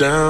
Down,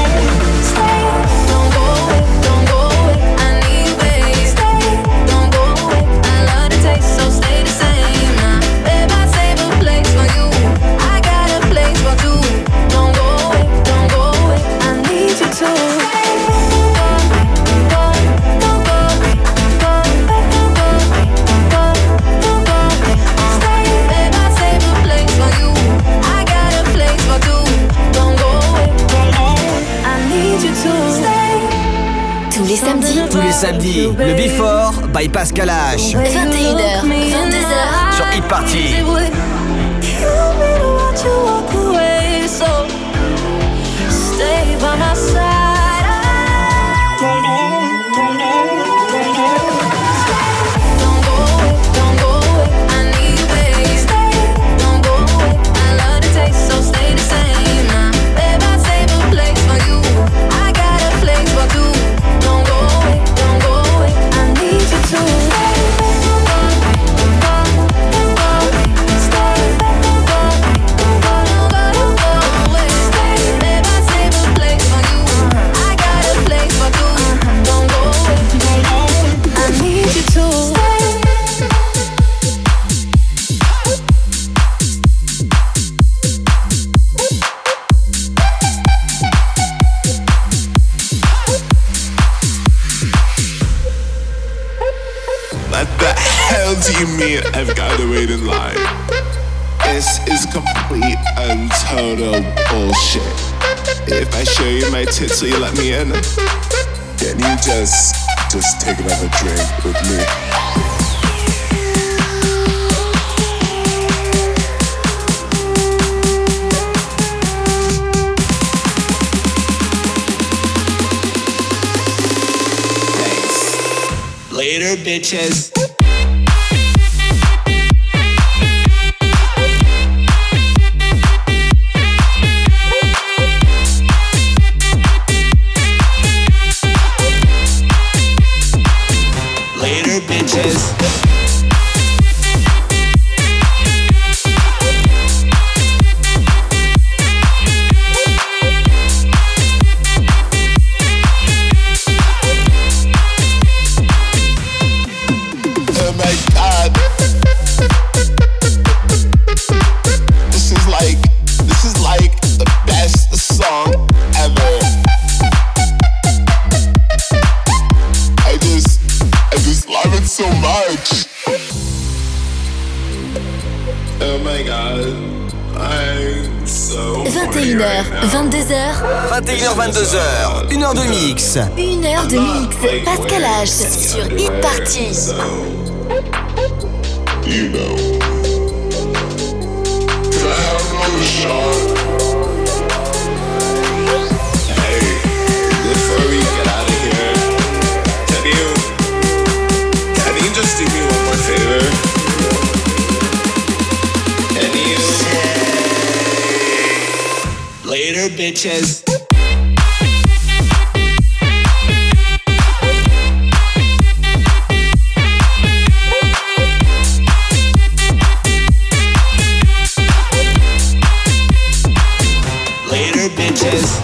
samedi, le Before by Pascal H. 21h, 22h sur Hit Party. Stay by my side. you I've gotta wait in line. This is complete and total bullshit. If I show you my tits, will you let me in? Can you just, just take another drink with me? Later, bitches. You know. Can I have another shot? Hey, get out of here. Can you, can you just do me one more favor? You? Later, bitches. is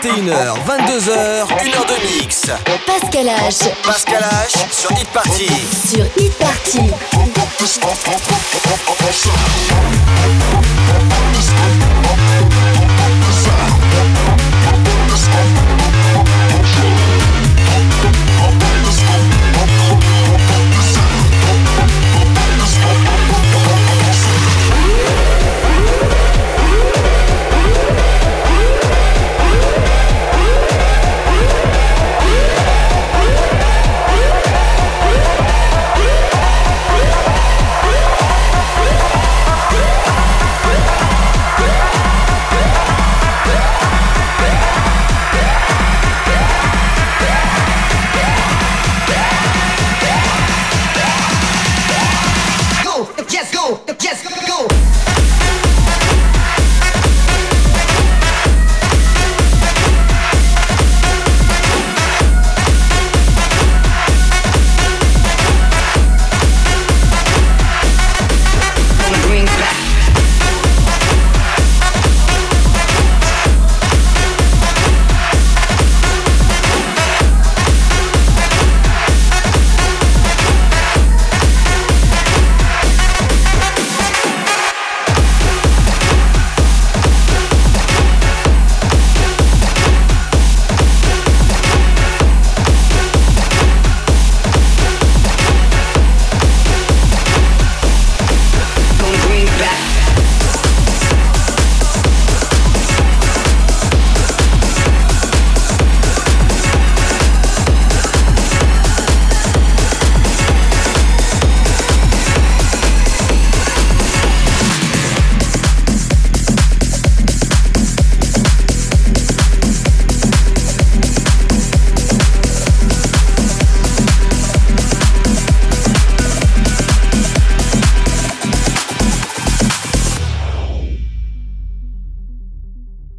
21h, 22h,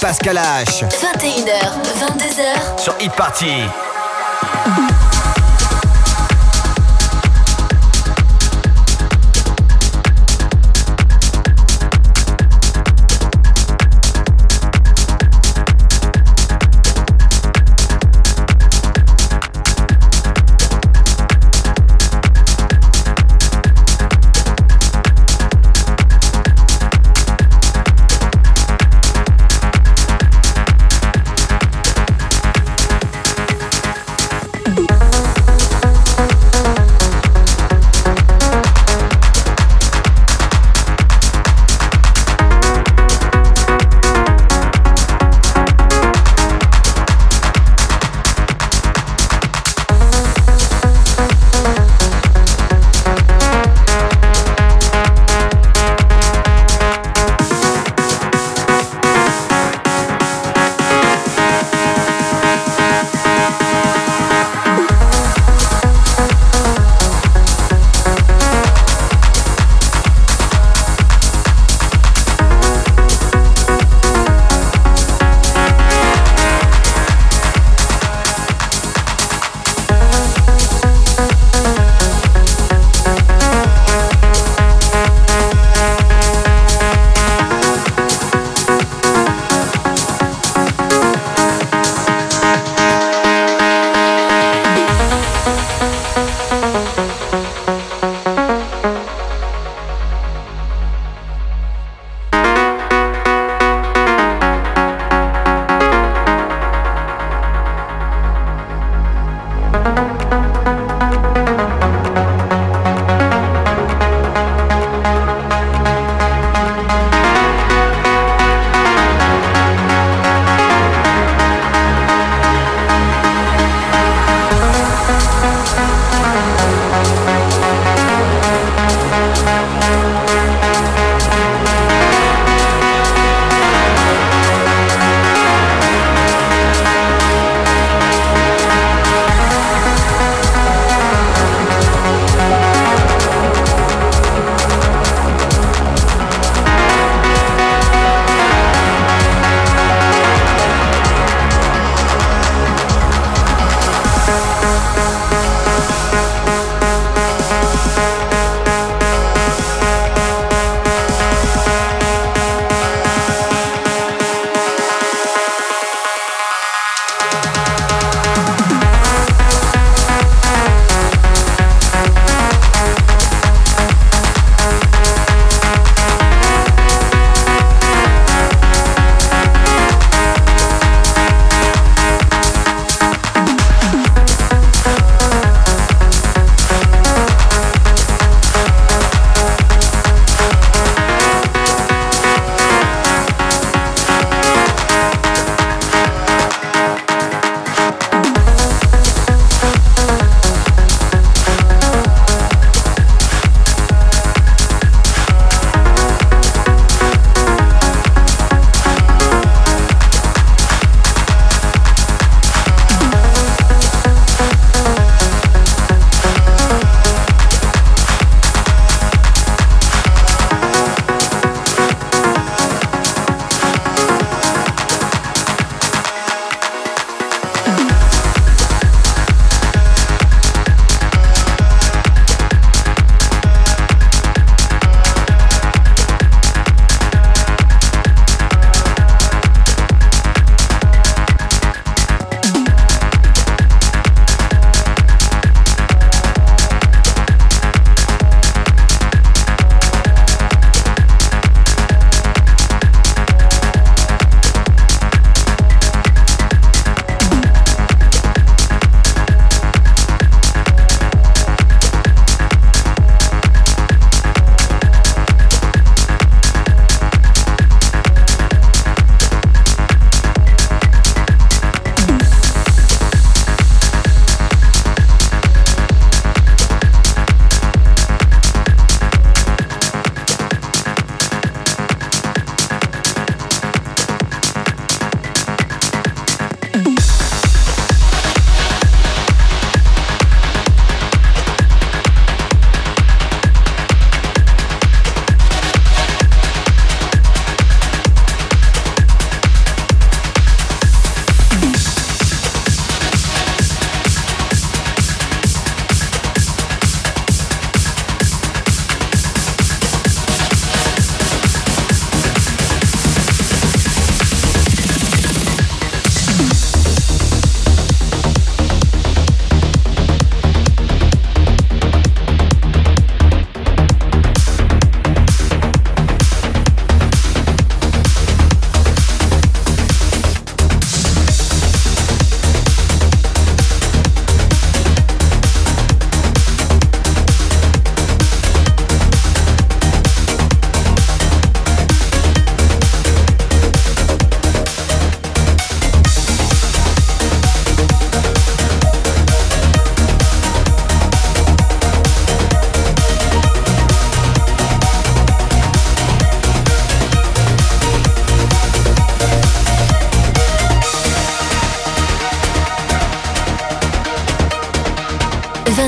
Pascal H. 21h, 22h sur e Party.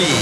一。